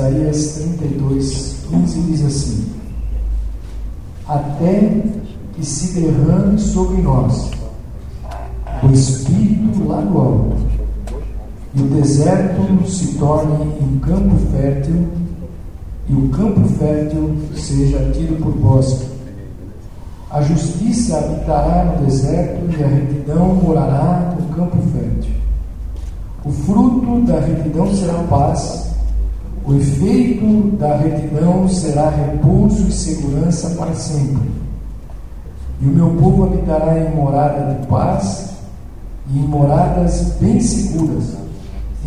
Isaías 32, 15 diz assim: Até que se derrame sobre nós o Espírito lá do alto, e o deserto se torne um campo fértil, e o campo fértil seja tido por bosque. A justiça habitará no deserto, e a retidão morará no campo fértil. O fruto da retidão será paz, o efeito da retidão será repouso e segurança para sempre. E o meu povo habitará em morada de paz e em moradas bem seguras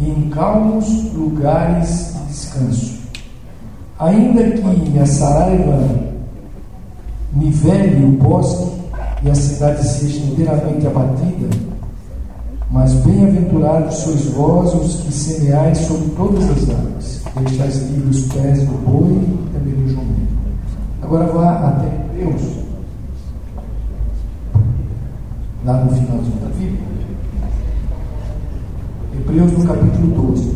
e em calmos lugares de descanso. Ainda que a saraiva nivele o bosque e a cidade seja inteiramente abatida, mas bem-aventurados sois vós os que semeais sobre todas as águas, deixais livres os pés do boi e também do jumento. Agora vá até Deus, lá no finalzinho da Bíblia. Hebreus no capítulo 12.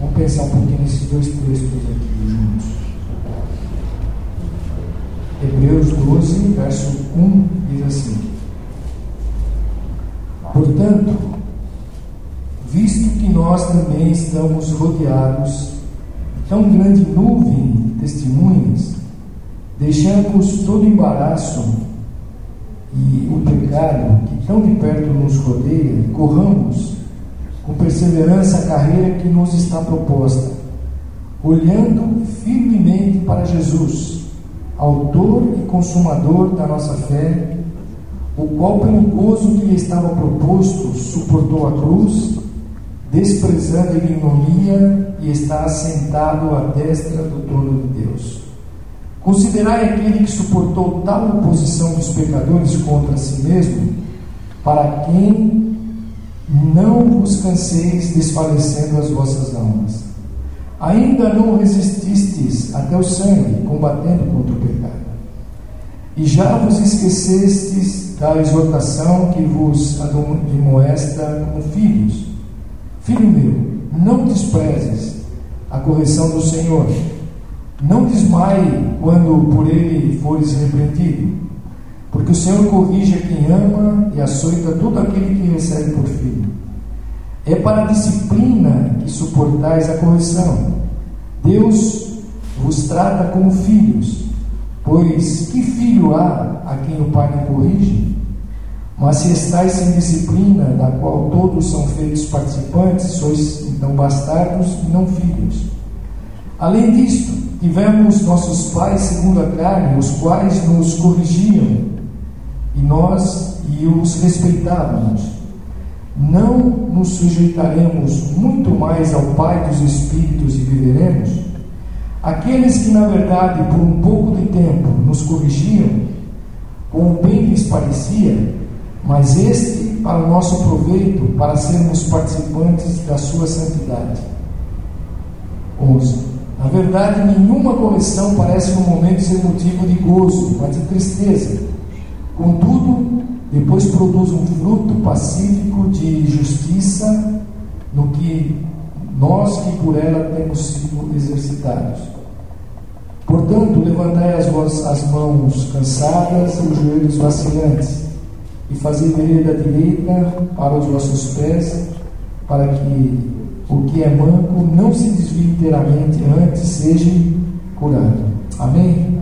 Vamos pensar um pouquinho nesses dois textos aqui juntos. Hebreus 12, verso 1 diz assim: Portanto, visto que nós também estamos rodeados de tão grande nuvem de testemunhas, deixamos todo embaraço e o pecado que tão de perto nos rodeia e corramos com perseverança a carreira que nos está proposta, olhando firmemente para Jesus, Autor e Consumador da nossa fé o qual, pelo gozo que lhe estava proposto, suportou a cruz, desprezando a ignominia e está assentado à destra do trono de Deus. Considerai aquele que suportou tal oposição dos pecadores contra si mesmo, para quem não vos canseis desfalecendo as vossas almas. Ainda não resististes até o sangue, combatendo contra o pecado. E já vos esquecestes da exortação que vos admoesta como filhos. Filho meu, não desprezes a correção do Senhor. Não desmaie quando por ele fores repreendido, porque o Senhor corrige a quem ama e açoita todo aquele que recebe por filho. É para a disciplina que suportais a correção. Deus vos trata como filhos. Pois que filho há a quem o pai corrige? Mas se estáis sem disciplina, da qual todos são feitos participantes, sois então bastardos e não filhos. Além disto, tivemos nossos pais segundo a carne, os quais nos corrigiam, e nós e os respeitávamos. Não nos sujeitaremos muito mais ao Pai dos Espíritos e viveremos? Aqueles que, na verdade, por um pouco de tempo nos corrigiam, com o bem lhes parecia, mas este para o nosso proveito, para sermos participantes da sua santidade. 11. Na verdade, nenhuma correção parece no momento ser motivo de gozo, mas de tristeza. Contudo, depois produz um fruto pacífico de justiça no que nós que por ela temos sido exercitados. Portanto, levantai as, vossas mãos cansadas e os joelhos vacilantes, e fazei vereda direita para os vossos pés, para que o que é manco não se desvie inteiramente, antes seja curado. Amém?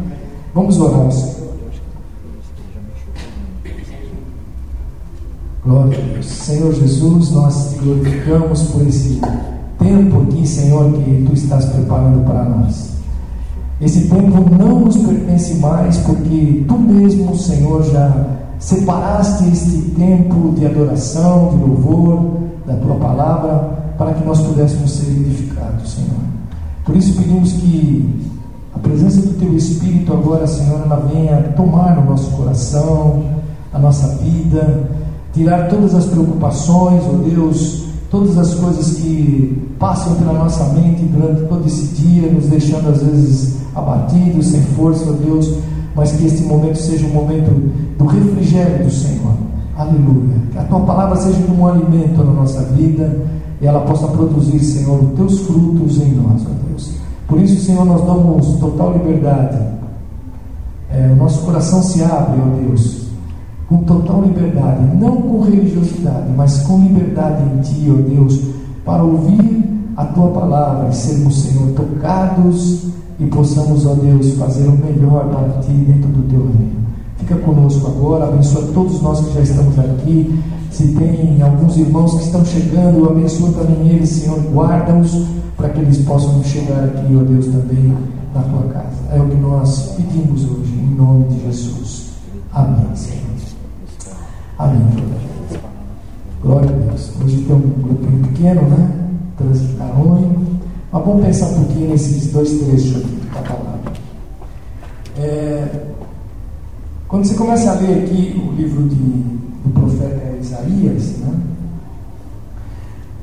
Vamos orar Senhor. Glória a Deus. Senhor Jesus, nós te glorificamos por esse tempo aqui, Senhor, que tu estás preparando para nós. Esse tempo não nos pertence mais, porque tu mesmo, Senhor, já separaste este tempo de adoração, de louvor da tua palavra, para que nós pudéssemos ser edificados, Senhor. Por isso pedimos que a presença do teu Espírito agora, Senhor, ela venha tomar o nosso coração, a nossa vida, tirar todas as preocupações, ó oh Deus, todas as coisas que passam pela nossa mente durante todo esse dia, nos deixando às vezes abatidos, sem força, ó Deus, mas que este momento seja um momento do refrigério do Senhor. Aleluia. Que a tua palavra seja como um alimento na nossa vida e ela possa produzir, Senhor, os teus frutos em nós, ó Deus. Por isso, Senhor, nós damos total liberdade. É, o nosso coração se abre, ó Deus, com total liberdade, não com religiosidade, mas com liberdade em Ti, ó Deus, para ouvir a Tua palavra e sermos, Senhor, tocados e possamos, ó Deus, fazer o melhor para Ti dentro do Teu reino. Fica conosco agora, abençoa todos nós que já estamos aqui. Se tem alguns irmãos que estão chegando, abençoa também eles, Senhor, guarda-os para que eles possam chegar aqui, ó Deus, também na tua casa. É o que nós pedimos hoje, em nome de Jesus. Amém, Senhor. Amém. Glória a Deus. Hoje tem um grupinho pequeno, né? Transitarônio. Mas vamos pensar um pouquinho nesses dois trechos aqui da palavra. É, quando você começa a ler aqui o livro de, do profeta Isaías, né?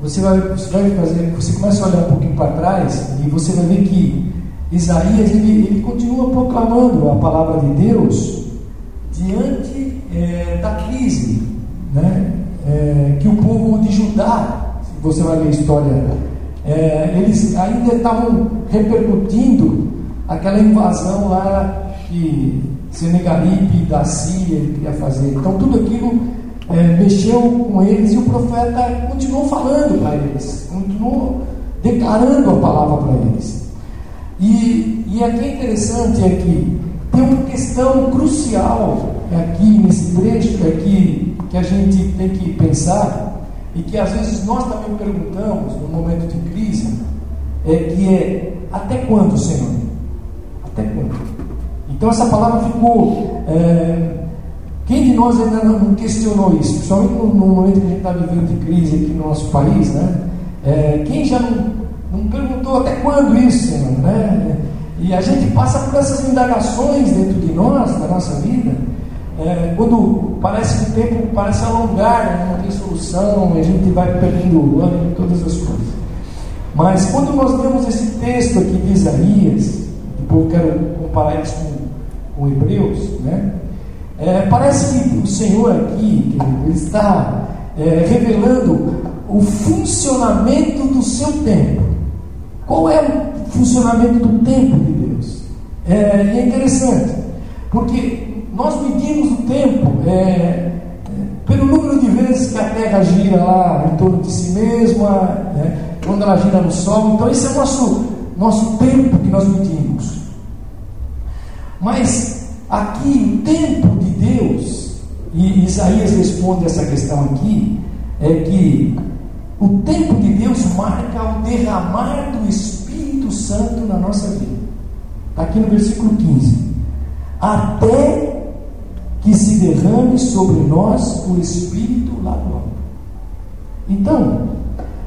você, vai, você vai fazer, você começa a olhar um pouquinho para trás e você vai ver que Isaías ele, ele continua proclamando a palavra de Deus diante é, da crise né? É, que o povo de Judá, se você vai ler a história, é, eles ainda estavam repercutindo aquela invasão lá que Senegalipe da Síria queria fazer. Então tudo aquilo é, mexeu com eles e o profeta continuou falando para eles, continuou declarando a palavra para eles. E, e aqui é interessante é que tem uma questão crucial aqui nesse trecho é que, que a gente tem que pensar e que às vezes nós também perguntamos no momento de crise é que é até quando, Senhor? Até quando? Então essa palavra ficou. É, quem de nós ainda não questionou isso? Principalmente no, no momento que a gente está vivendo de crise aqui no nosso país, né? É, quem já não, não perguntou até quando isso, Senhor? Né? E a gente passa por essas indagações dentro de nós, da nossa vida, é, quando parece que o tempo parece alongar, né? não tem solução, a gente vai perdendo e todas as coisas. Mas quando nós temos esse texto aqui de Isaías, eu quero comparar isso com com Hebreus, né? É, parece que o Senhor aqui ele está é, revelando o funcionamento do seu tempo. Qual é o funcionamento do tempo de Deus? É, e é interessante, porque nós medimos o tempo é, é, pelo número de vezes que a Terra gira lá em torno de si mesma, né, quando ela gira no Sol. Então, esse é o nosso, nosso tempo que nós medimos. Mas aqui, o tempo de Deus, e Isaías responde essa questão aqui, é que o tempo de Deus marca o derramar do Espírito Santo na nossa vida. Está aqui no versículo 15. Até que se derrame sobre nós o Espírito alto. Então,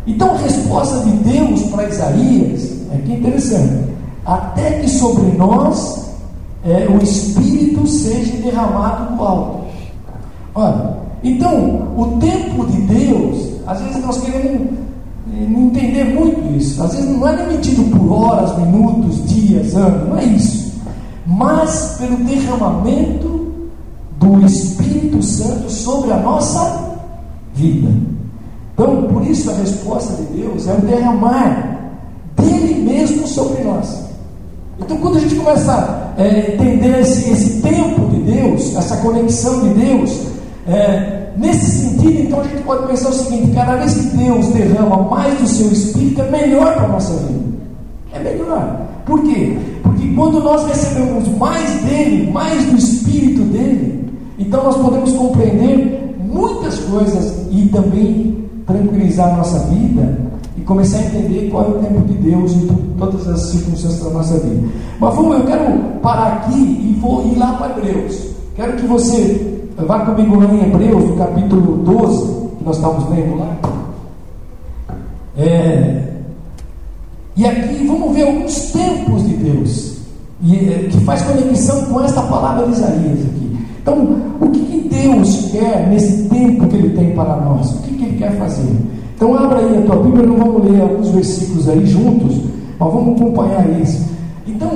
então a resposta de Deus para Isaías é que interessante. Até que sobre nós é, o Espírito seja derramado do alto. Olha, então, o tempo de Deus, às vezes nós queremos eh, entender muito isso. Às vezes não é medido por horas, minutos, dias, anos, não é isso. Mas pelo derramamento Espírito Santo sobre a nossa vida. Então, por isso a resposta de Deus é o derramar dele mesmo sobre nós. Então, quando a gente começa a é, entender esse, esse tempo de Deus, essa conexão de Deus, é, nesse sentido, então a gente pode pensar o seguinte: cada vez que Deus derrama mais do seu Espírito, é melhor para a nossa vida. É melhor. Por quê? Porque quando nós recebemos mais dele, mais do Espírito dele, então nós podemos compreender muitas coisas e também tranquilizar a nossa vida e começar a entender qual é o tempo de Deus em todas as circunstâncias da nossa vida. Mas vamos, eu quero parar aqui e vou ir lá para Hebreus. Quero que você vá comigo lá em Hebreus, no capítulo 12, que nós estamos lendo lá. É, e aqui vamos ver alguns tempos de Deus, e, é, que faz conexão com esta palavra de Isaías aqui. Então, o que, que Deus quer nesse tempo que Ele tem para nós? O que, que Ele quer fazer? Então abra aí a tua Bíblia, não vamos ler alguns versículos aí juntos, mas vamos acompanhar isso. Então,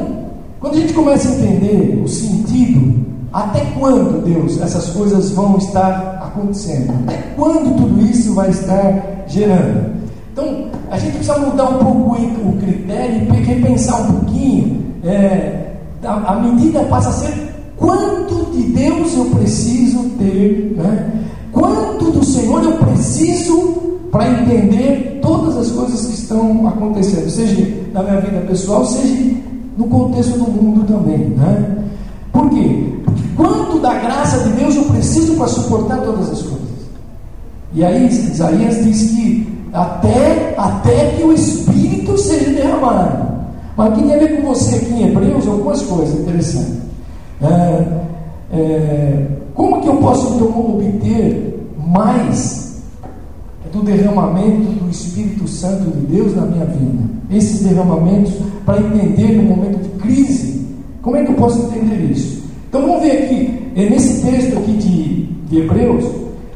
quando a gente começa a entender o sentido, até quando, Deus, essas coisas vão estar acontecendo? Até quando tudo isso vai estar gerando? Então, a gente precisa mudar um pouco o critério e repensar um pouquinho. É, a, a medida passa a ser quanto de Deus eu preciso ter, né? quanto do Senhor eu preciso para entender todas as coisas que estão acontecendo, seja na minha vida pessoal, seja no contexto do mundo também. Né? Por quê? Porque quanto da graça de Deus eu preciso para suportar todas as coisas. E aí Isaías diz que até, até que o Espírito seja derramado. Mas aqui tem a ver com você aqui em Hebreus algumas coisas interessantes. É, é, como que eu posso então obter mais do derramamento do Espírito Santo de Deus na minha vida? Esses derramamentos para entender no momento de crise. Como é que eu posso entender isso? Então vamos ver aqui, é nesse texto aqui de, de Hebreus,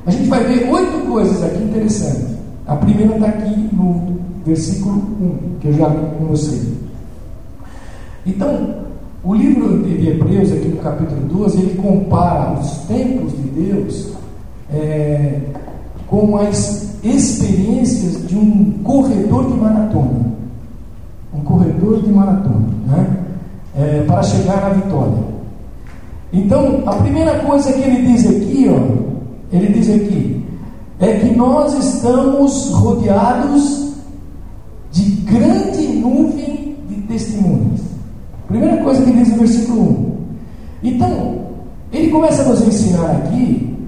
a gente vai ver oito coisas aqui interessantes. A primeira está aqui no versículo 1, que eu já li com você. Então, o livro de Hebreus, aqui no capítulo 12, ele compara os tempos de Deus é, com as experiências de um corredor de maratona. Um corredor de maratona, né? É, para chegar à vitória. Então, a primeira coisa que ele diz aqui, ó, ele diz aqui, é que nós estamos rodeados de grande nuvem de testemunhas. Primeira coisa que diz no versículo 1. Então, ele começa a nos ensinar aqui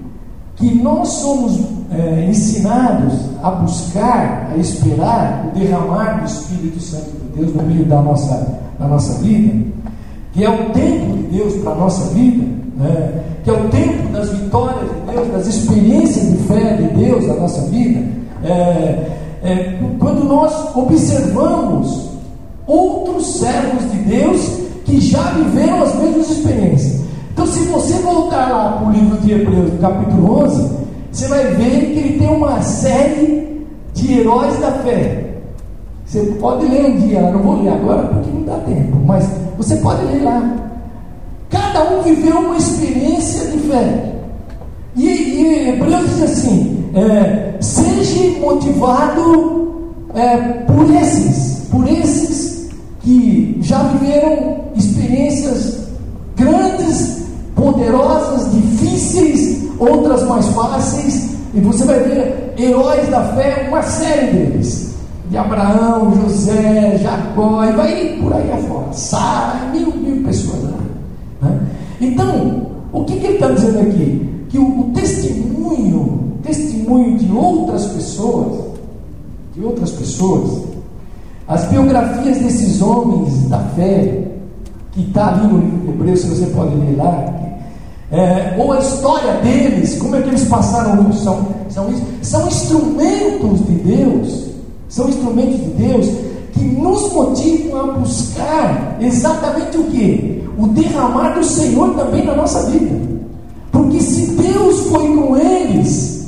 que nós somos é, ensinados a buscar, a esperar o derramar do Espírito Santo de Deus no meio da nossa, da nossa vida, que é o tempo de Deus para a nossa vida, né? que é o tempo das vitórias de Deus, das experiências de fé de Deus na nossa vida. É, é, quando nós observamos outros servos de Deus que já viveram as mesmas experiências. Então, se você voltar lá para o livro de Hebreus, capítulo 11, você vai ver que ele tem uma série de heróis da fé. Você pode ler um dia, não vou ler agora porque não dá tempo, mas você pode ler lá. Cada um viveu uma experiência de fé. E, e Hebreus diz assim: é, seja motivado é, por esses que já viveram experiências grandes, poderosas, difíceis, outras mais fáceis. E você vai ver heróis da fé, uma série deles. De Abraão, José, Jacó, e vai por aí afora. Sara, mil, mil pessoas lá. Né? Então, o que, que ele está dizendo aqui? Que o, o testemunho, testemunho de outras pessoas, de outras pessoas, as biografias desses homens da fé, que está ali no livro de Hebreus, se você pode ler lá, é, ou a história deles, como é que eles passaram, são, são, são instrumentos de Deus, são instrumentos de Deus que nos motivam a buscar exatamente o que? O derramar do Senhor também na nossa vida. Porque se Deus foi com eles,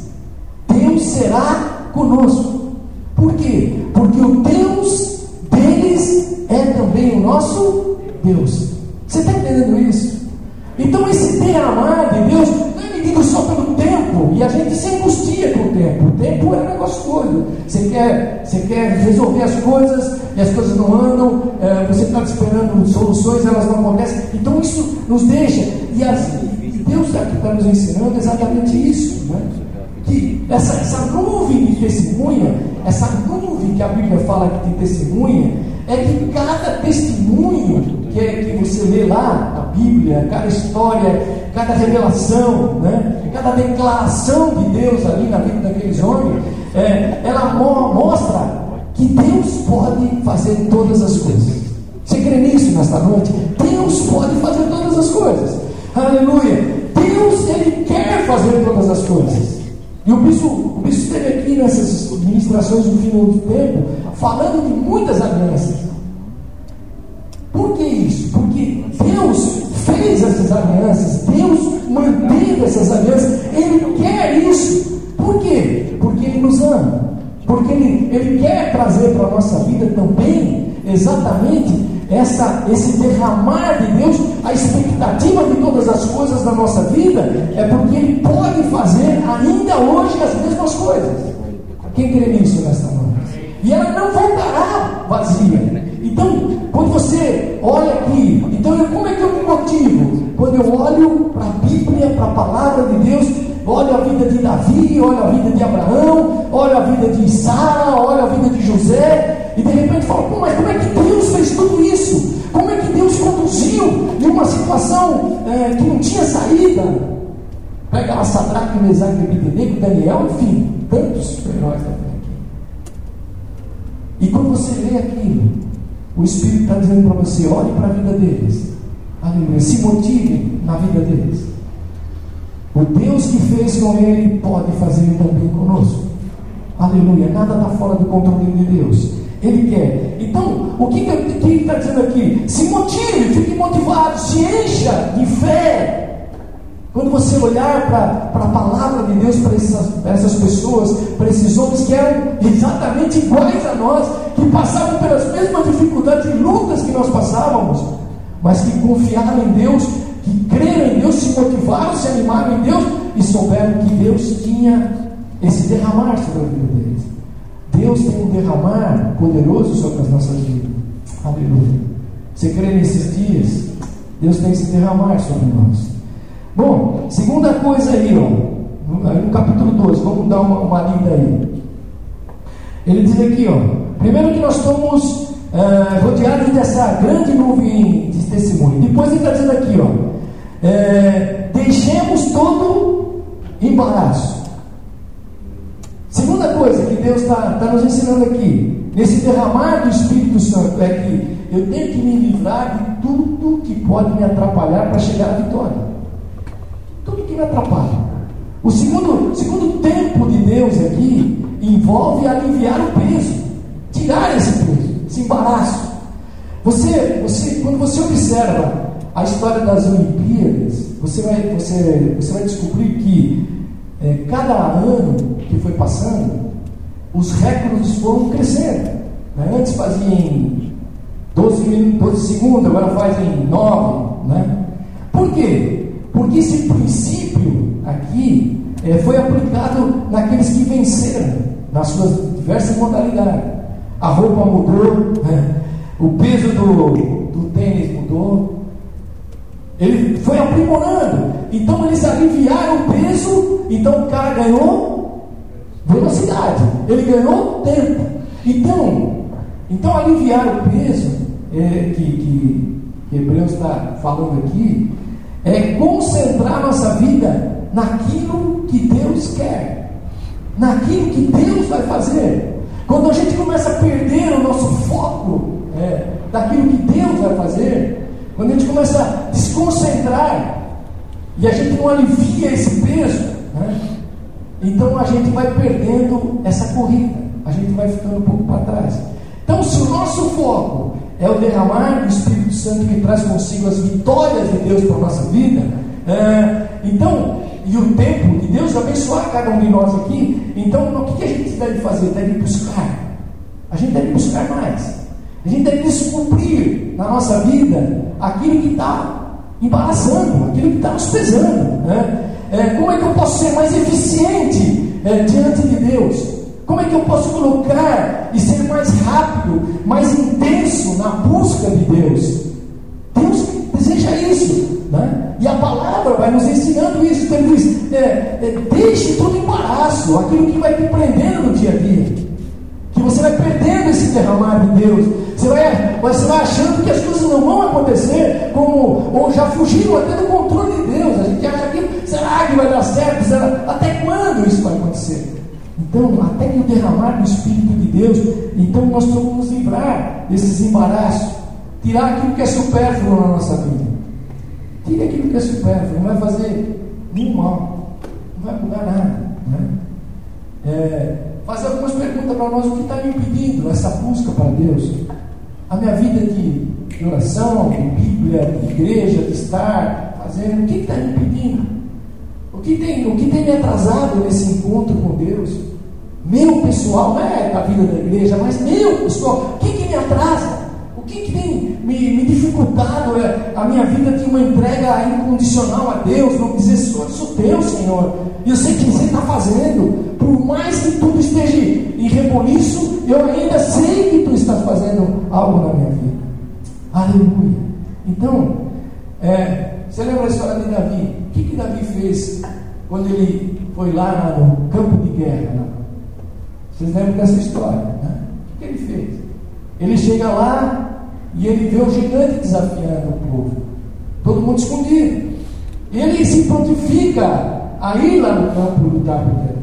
Deus será conosco. Por quê? Porque o Deus deles é também o nosso Deus. Você está entendendo isso? Então esse derramar de Deus não é medido só pelo tempo, e a gente se angustia com o tempo. O tempo é um negócio doido. Você quer, você quer resolver as coisas e as coisas não andam, é, você está esperando soluções, elas não acontecem. Então isso nos deixa. E, as, Deus está nos ensinando exatamente isso. Né? Que essa, essa nuvem de testemunha, essa nuvem que a Bíblia fala que tem testemunha, é que cada testemunho que, é, que você lê lá na Bíblia, cada história, cada revelação, né? cada declaração de Deus ali na vida daqueles homens, é, ela mo mostra que Deus pode fazer todas as coisas. Você crê nisso nesta noite? Deus pode fazer todas as coisas. Aleluia! Deus, Ele quer fazer todas as coisas. E o bispo, o bispo esteve aqui nessas ministrações do final do tempo, falando de muitas alianças. Por que isso? Porque Deus fez essas alianças, Deus manteve essas alianças, Ele quer isso. Por quê? Porque Ele nos ama. Porque Ele, Ele quer trazer para a nossa vida também exatamente essa, esse derramar de Deus, a expectativa de todas as coisas da nossa vida, é porque Ele pode fazer ainda hoje as mesmas coisas. Quem crê nisso nesta noite? E ela não voltará vazia. Então, quando você olha aqui, então como é que eu me motivo? Quando eu olho para a Bíblia, para a palavra de Deus, olho a vida de Davi, olho a vida de Abraão, olho a vida de Sara, olho a vida de José, e de repente falo, Pô, mas como é que Deus fez tudo isso? Como é que Deus conduziu em uma situação é, que não tinha saída? Pega lá Sadraque, Mesaque, Abidenego, Daniel, enfim, tantos heróis da aqui. E quando você lê aquilo, o Espírito está dizendo para você: olhe para a vida deles. Aleluia. Se motive na vida deles. O Deus que fez com ele pode fazer também conosco. Aleluia. Nada está fora do controle de Deus. Ele quer. Então, o que, que ele está dizendo aqui? Se motive, fique motivado, se encha de fé. Quando você olhar para a palavra de Deus, para essas, essas pessoas, para esses homens que eram exatamente iguais a nós, que passavam pelas mesmas dificuldades e lutas que nós passávamos, mas que confiaram em Deus, que creram em Deus, se motivaram, se animaram em Deus e souberam que Deus tinha esse derramar sobre a vida deles. Deus tem um derramar poderoso sobre as nossas vidas. Aleluia. Você crê nesses dias? Deus tem esse derramar sobre nós. Bom, segunda coisa aí, ó, no capítulo 2, vamos dar uma, uma lida aí. Ele diz aqui, ó, primeiro que nós estamos é, rodeados dessa grande nuvem de testemunho. Depois ele está dizendo aqui, ó, é, deixemos todo embaraço. Segunda coisa que Deus está tá nos ensinando aqui, nesse derramar do Espírito Santo, é que eu tenho que me livrar de tudo que pode me atrapalhar para chegar à vitória tudo que me atrapalha. O segundo, segundo tempo de Deus aqui envolve aliviar o peso, tirar esse peso, esse embaraço. Você, você, quando você observa a história das Olimpíadas, você vai, você, você vai descobrir é, cada ano que foi passando, os recordes foram crescendo. Né? Antes fazia em 12, 12 segundos, agora faz em 9. Né? Por quê? Porque esse princípio aqui é, foi aplicado naqueles que venceram, nas suas diversas modalidades. A roupa mudou, né? o peso do, do tênis mudou. Ele foi aprimorando. Então eles aliviaram o peso, então o cara ganhou velocidade, ele ganhou tempo. Então, então aliviar o peso é, que, que, Hebreus está falando aqui é concentrar nossa vida naquilo que Deus quer, naquilo que Deus vai fazer. Quando a gente começa a perder o nosso foco é, daquilo que Deus vai fazer, quando a gente começa a desconcentrar e a gente não alivia esse peso, né, então a gente vai perdendo essa corrida, a gente vai ficando um pouco para trás. Então, se o nosso foco é o derramar do Espírito Santo que traz consigo as vitórias de Deus para a nossa vida. É, então, e o tempo de Deus abençoar cada um de nós aqui. Então, o que, a gente deve fazer? Deve buscar. A gente deve buscar mais. A gente deve descobrir na nossa vida aquilo que está embaraçando, aquilo que está nos pesando. Né? É, como é que eu posso ser mais eficiente é, diante de Deus? Como é que eu posso colocar e ser mais rápido, mais intenso na busca de Deus? Deus deseja isso. Né? E a palavra vai nos ensinando isso. Então ele diz: é, é, deixe tudo embaraço, aquilo que vai te prendendo no dia a dia. Que você vai perdendo esse derramar de Deus. Você vai, você vai achando que as coisas não vão acontecer, como, ou já fugiram até do controle de Deus. A gente acha que será que vai dar certo? Será, até quando isso vai acontecer? Então, até que o derramar do Espírito de Deus, então nós vamos nos livrar desses embaraços, tirar aquilo que é supérfluo na nossa vida. Tire aquilo que é supérfluo, não vai fazer nenhum mal, não vai mudar nada. Né? É, fazer algumas perguntas para nós: o que está me impedindo essa busca para Deus? A minha vida de, oração, de Bíblia, de igreja, de estar fazendo, o que está me impedindo? O que, tem, o que tem me atrasado nesse encontro com Deus? Meu pessoal, não é da vida da igreja, mas meu pessoal, o que, que me atrasa? O que, que tem me, me dificultado é, a minha vida de uma entrega incondicional a Deus, vamos dizer, sou, sou teu, Senhor. E eu sei que você está fazendo, por mais que tudo esteja em reboliço, eu ainda sei que tu estás fazendo algo na minha vida. Aleluia. Então, é, você lembra a história de Davi? O que, que Davi fez quando ele foi lá no campo de guerra? Né? Vocês lembram dessa história? Né? O que, que ele fez? Ele chega lá e ele vê o gigante desafiando o povo. Todo mundo escondido. Ele se prontifica a ir lá no campo lutar por ele.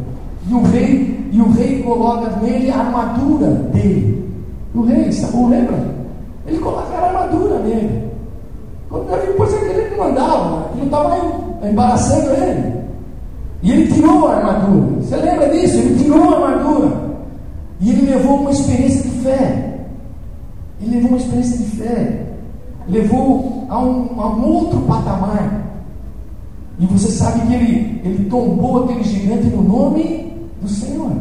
E o rei, e o rei coloca nele a armadura dele. O rei, Saul, lembra? Ele coloca a armadura nele. Quando pôs aquele, ele não andava, ele estava embaraçando ele. E ele tirou a armadura. Você lembra disso? Ele tirou a armadura. E ele levou uma experiência de fé. Ele levou uma experiência de fé. Levou a um, a um outro patamar. E você sabe que ele, ele tombou aquele gigante no nome do Senhor.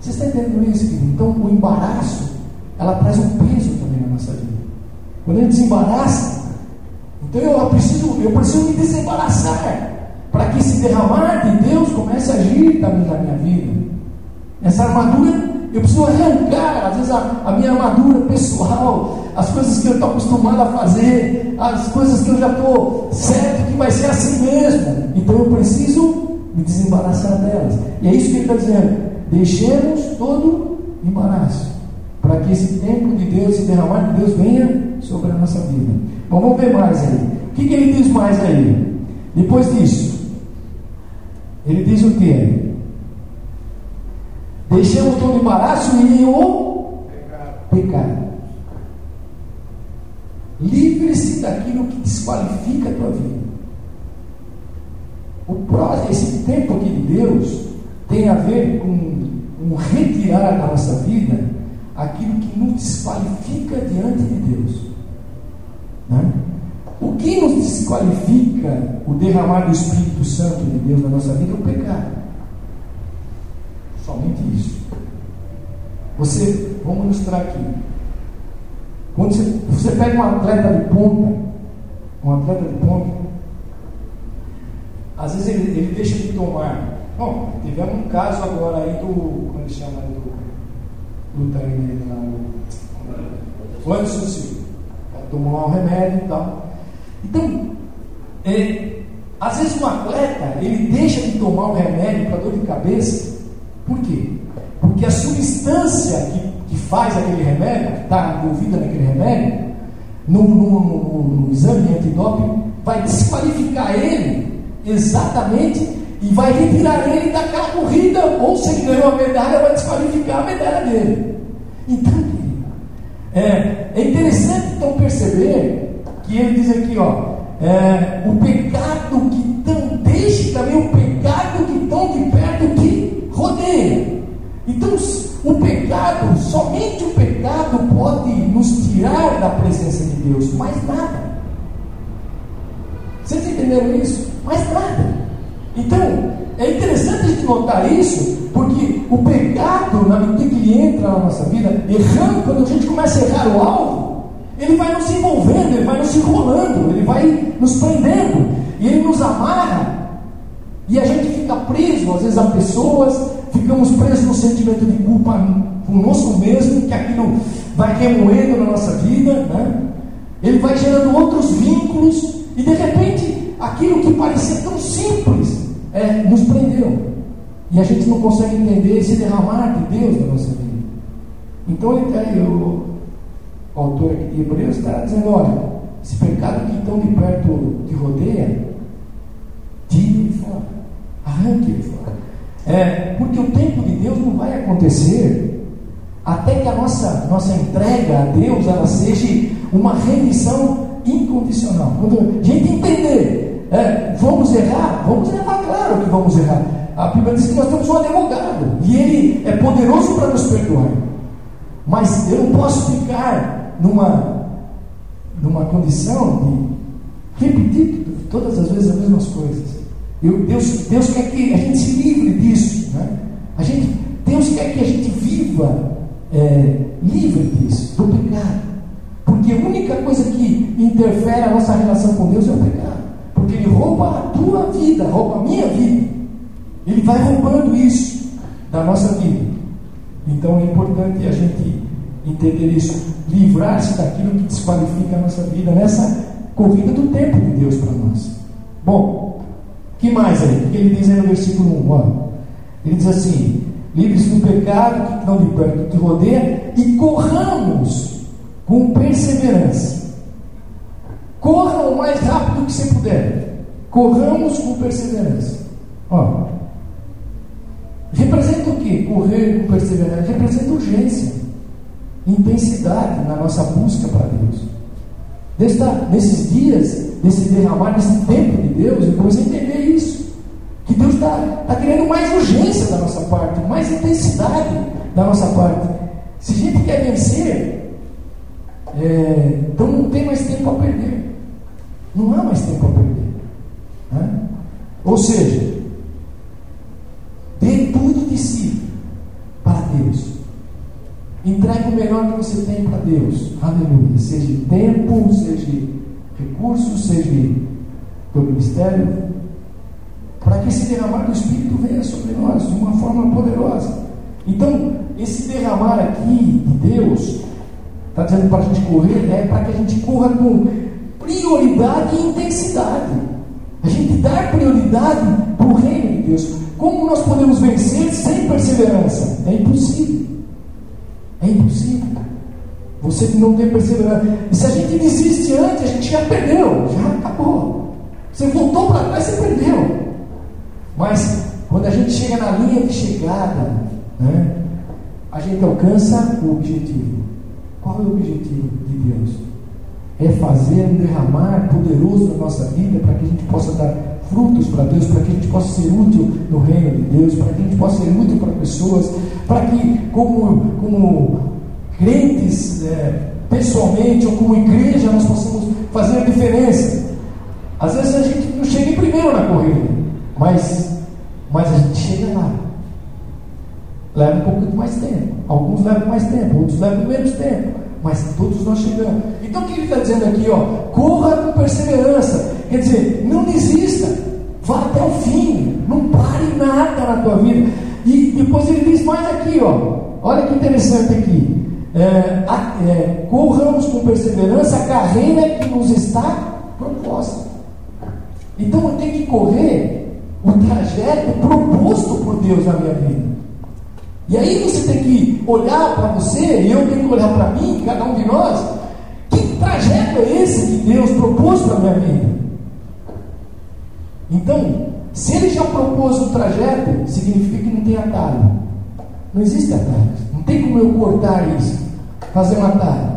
Você está entendendo isso, querido? Então, o embaraço, ela traz um peso também na nossa vida. Quando gente desembaraça, então eu preciso, eu preciso me desembaraçar para que esse derramar de Deus comece a agir também na minha vida. Essa armadura, eu preciso arrancar, às vezes, a, a minha armadura pessoal, as coisas que eu estou acostumado a fazer, as coisas que eu já estou certo que vai ser assim mesmo. Então eu preciso me desembaraçar delas. E é isso que ele está dizendo. Deixemos todo embaraço, para que esse tempo de Deus, esse derramar de Deus venha sobre a nossa vida. Vamos ver mais aí. O que, que ele diz mais aí? Depois disso, ele diz o que? Deixemos todo embaraço e o pecado. Livre-se daquilo que desqualifica a tua vida. O próximo, esse tempo aqui de Deus tem a ver com, com retirar da nossa vida aquilo que nos desqualifica diante de Deus. Né? O que nos desqualifica o derramar do Espírito Santo de Deus na nossa vida é o pecado. Somente isso. Você, vamos mostrar aqui. Quando você, você pega um atleta de ponta, um atleta de ponta, às vezes ele, ele deixa de tomar. Bom, tivemos um caso agora aí do. Como ele chama? Do. Do lá, o Anderson Silva tomar um remédio e tal. Então, é, às vezes um atleta, ele deixa de tomar um remédio para dor de cabeça. Por quê? Porque a substância que, que faz aquele remédio, que está envolvida naquele remédio, no, no, no, no exame antidoping, vai desqualificar ele exatamente e vai retirar ele daquela corrida, ou se ele ganhou a medalha, vai desqualificar a medalha dele. Então, é, é interessante então perceber que ele diz aqui, ó, é, o pecado que tão deixe também o pecado que tão de perto te rodeia. Então, o pecado, somente o pecado pode nos tirar da presença de Deus, mais nada. Vocês entenderam isso? Mais nada. Então, é interessante a gente notar isso, porque o pecado, na medida que ele entra na nossa vida, errando, quando a gente começa a errar o alvo, ele vai nos envolvendo, ele vai nos enrolando, ele vai nos prendendo, e ele nos amarra, e a gente fica preso, às vezes, a pessoas, ficamos presos no sentimento de culpa conosco mesmo, que aquilo vai remoendo na nossa vida, né? ele vai gerando outros vínculos, e de repente, aquilo que parecia tão simples, é, nos prendeu. E a gente não consegue entender esse derramar de Deus na nossa vida. Então ele tem, o, o autor aqui de Hebreus está dizendo, olha, esse pecado que tão de perto te rodeia, fora, arranque ele fora. É, porque o tempo de Deus não vai acontecer até que a nossa, nossa entrega a Deus ela seja uma remissão incondicional. Quando a gente entender, é, vamos errar, vamos errar, claro que vamos errar. A Bíblia diz que nós temos um advogado e ele é poderoso para nos perdoar. Mas eu não posso ficar numa, numa condição de repetir todas as vezes as mesmas coisas. Eu, Deus, Deus quer que a gente se livre disso. Né? A gente, Deus quer que a gente viva é, livre disso, do pecado. Porque a única coisa que interfere a nossa relação com Deus é o pecado. Porque ele rouba a tua vida, rouba a minha vida. Ele vai roubando isso da nossa vida. Então é importante a gente entender isso, livrar-se daquilo que desqualifica a nossa vida nessa corrida do tempo de Deus para nós. Bom, que mais aí? Que ele diz aí no versículo 1? Ó, ele diz assim: livre-se do pecado que não lhe te rodeia e corramos com perseverança. Corra o mais rápido que você puder. Corramos com perseverança. Ó, representa o que? Correr com perseverança representa urgência, intensidade na nossa busca para Deus. Está, nesses dias, nesse derramar, nesse tempo de Deus, eu comecei a entender isso. Que Deus está tá querendo mais urgência da nossa parte, mais intensidade da nossa parte. Se a gente quer vencer, é, então não tem mais tempo a perder. Não há mais tempo a perder. Né? Ou seja, dê tudo de si para Deus. Entregue o melhor que você tem para Deus. Aleluia. Seja tempo, seja recursos, seja teu ministério. Para que esse derramar do Espírito venha sobre nós de uma forma poderosa. Então, esse derramar aqui de Deus, está dizendo para a gente correr, é para que a gente corra com prioridade e intensidade. A gente dar prioridade para o reino de Deus. Como nós podemos vencer sem perseverança? É impossível. É impossível. Você não tem perseverança. E se a gente desiste antes, a gente já perdeu, já acabou. Você voltou para trás, você perdeu. Mas quando a gente chega na linha de chegada, né, a gente alcança o objetivo. Qual é o objetivo de Deus? É fazer um derramar poderoso na nossa vida para que a gente possa dar frutos para Deus, para que a gente possa ser útil no reino de Deus, para que a gente possa ser útil para pessoas, para que, como, como crentes, é, pessoalmente ou como igreja, nós possamos fazer a diferença. Às vezes a gente não chega em primeiro na corrida, mas, mas a gente chega lá. Leva um pouco mais tempo. Alguns levam mais tempo, outros levam menos tempo. Mas todos nós chegamos. Então o que ele está dizendo aqui? Ó, corra com perseverança. Quer dizer, não desista. Vá até o fim. Não pare nada na tua vida. E depois ele diz mais aqui, ó. Olha que interessante aqui. É, é, corramos com perseverança a carreira que nos está proposta. Então eu tenho que correr o trajeto proposto por Deus na minha vida. E aí você tem que olhar para você, e eu tenho que olhar para mim, cada um de nós, que trajeto é esse que Deus propôs para a minha vida? Então, se ele já propôs um trajeto, significa que não tem atalho. Não existe atalho. Não tem como eu cortar isso, fazer atalho.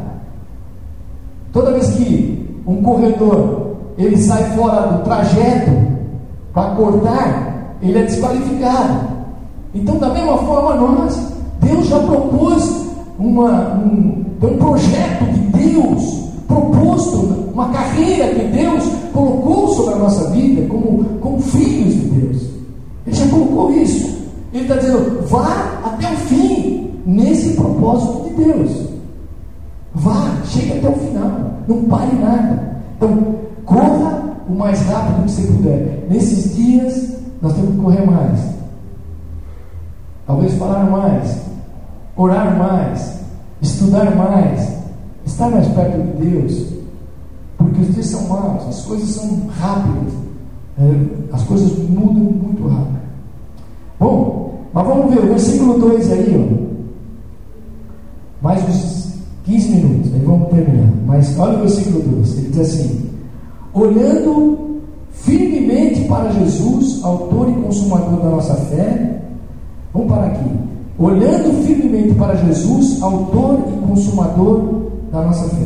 Toda vez que um corredor ele sai fora do trajeto para cortar, ele é desqualificado. Então, da mesma forma, nós, Deus já propôs uma, um, um projeto de Deus proposto, uma carreira que Deus colocou sobre a nossa vida como, como filhos de Deus. Ele já colocou isso. Ele está dizendo, vá até o fim nesse propósito de Deus. Vá, chegue até o final, não pare nada. Então, corra o mais rápido que você puder. Nesses dias, nós temos que correr mais. Talvez falar mais, orar mais, estudar mais, estar mais perto de Deus, porque os dias são maus, as coisas são rápidas, é, as coisas mudam muito rápido. Bom, mas vamos ver o versículo 2 aí, ó. Mais uns 15 minutos, aí vamos terminar. Mas olha o versículo 2, ele diz assim: olhando firmemente para Jesus, autor e consumador da nossa fé, vamos parar aqui. Olhando firmemente para Jesus, autor e consumador da nossa fé.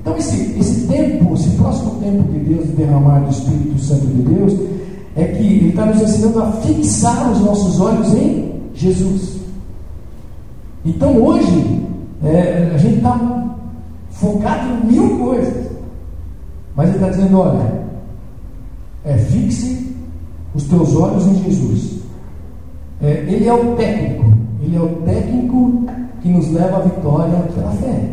Então, esse, esse tempo, esse próximo tempo de Deus, de derramar do Espírito Santo de Deus, é que Ele está nos ensinando a fixar os nossos olhos em Jesus. Então, hoje, é, a gente está focado em mil coisas, mas Ele está dizendo: olha, é, fixe os teus olhos em Jesus. É, ele é o técnico, Ele é o técnico que nos leva à vitória pela fé.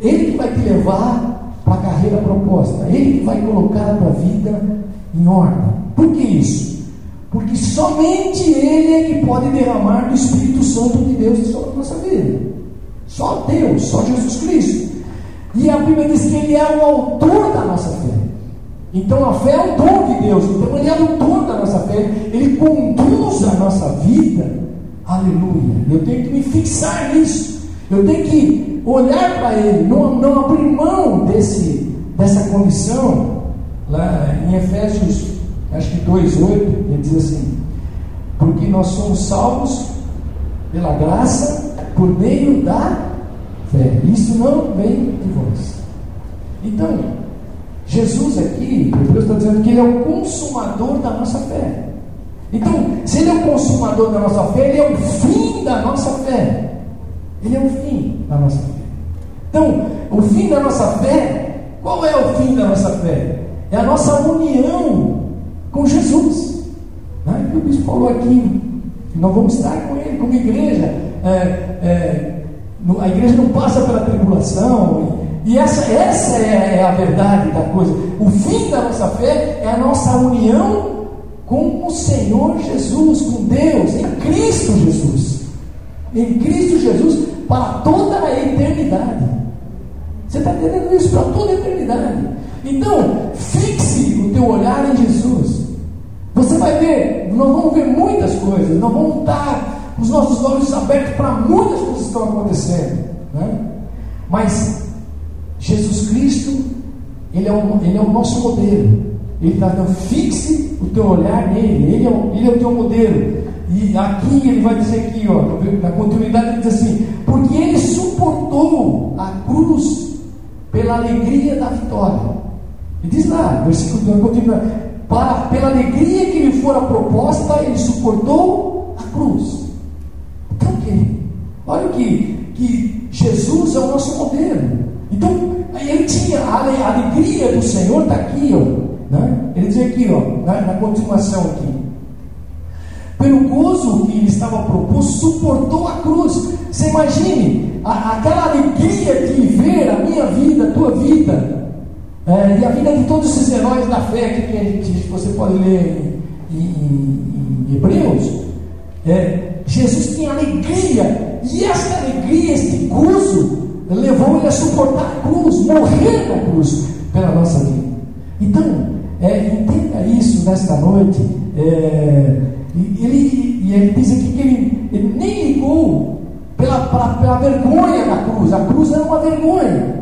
Ele que vai te levar para a carreira proposta, Ele que vai colocar a tua vida em ordem. Por que isso? Porque somente Ele é que pode derramar do Espírito Santo de Deus sobre a nossa vida. Só Deus, só Jesus Cristo. E a Bíblia diz que Ele é o autor da nossa fé. Então a fé é o dom de Deus. Então Ele é o autor da nossa fé. Ele conduz a nossa vida. Aleluia. Eu tenho que me fixar nisso. Eu tenho que olhar para Ele, não, não abrir mão desse, dessa condição. Lá em Efésios, acho que 2,8, ele diz assim: Porque nós somos salvos pela graça por meio da fé. Isso não vem de vós. Então, Jesus aqui, Deus está dizendo que Ele é o consumador da nossa fé. Então, se Ele é o consumador da nossa fé, Ele é o fim da nossa fé. Ele é o fim da nossa fé. Então, o fim da nossa fé, qual é o fim da nossa fé? É a nossa união com Jesus. Né? O bispo falou aqui, nós vamos estar com Ele, como igreja. É, é, a igreja não passa pela tribulação, e essa, essa é, é, a verdade da coisa. O fim da nossa fé é a nossa união com o Senhor Jesus, com Deus, em Cristo Jesus. Em Cristo Jesus, para toda a eternidade. Você está entendendo isso? Para toda a eternidade. Então, fixe o teu olhar em Jesus. Você vai ver, nós vamos ver muitas coisas, nós vamos estar os nossos olhos abertos para muitas coisas que estão acontecendo. Né? Mas Jesus Cristo, ele é, o, ele é o nosso modelo. Ele está dando, fixe o teu olhar nele, ele é, o, ele é o teu modelo. E aqui ele vai dizer aqui, ó, na continuidade ele diz assim, porque ele suportou a cruz pela alegria da vitória. Ele diz lá, versículo 2, continua, para, pela alegria que lhe fora proposta, ele suportou a cruz. Que? Olha que, que Jesus é o nosso modelo. Então, ele tinha a alegria do Senhor, está aqui, ó, né? ele diz aqui, ó, na, na continuação aqui. Pelo gozo que ele estava proposto, suportou a cruz. Você imagine a, aquela alegria de ver a minha vida, a tua vida, é, e a vida de todos esses heróis da fé que, que gente, você pode ler em, em, em Hebreus. É, Jesus tinha alegria, e essa alegria, este gozo, levou ele a suportar a cruz, morrer na cruz pela nossa vida. Então, é, entenda isso nesta noite. É, ele, e ele diz aqui que ele, ele nem ligou pela, pela, pela, vergonha da cruz. A cruz era uma vergonha.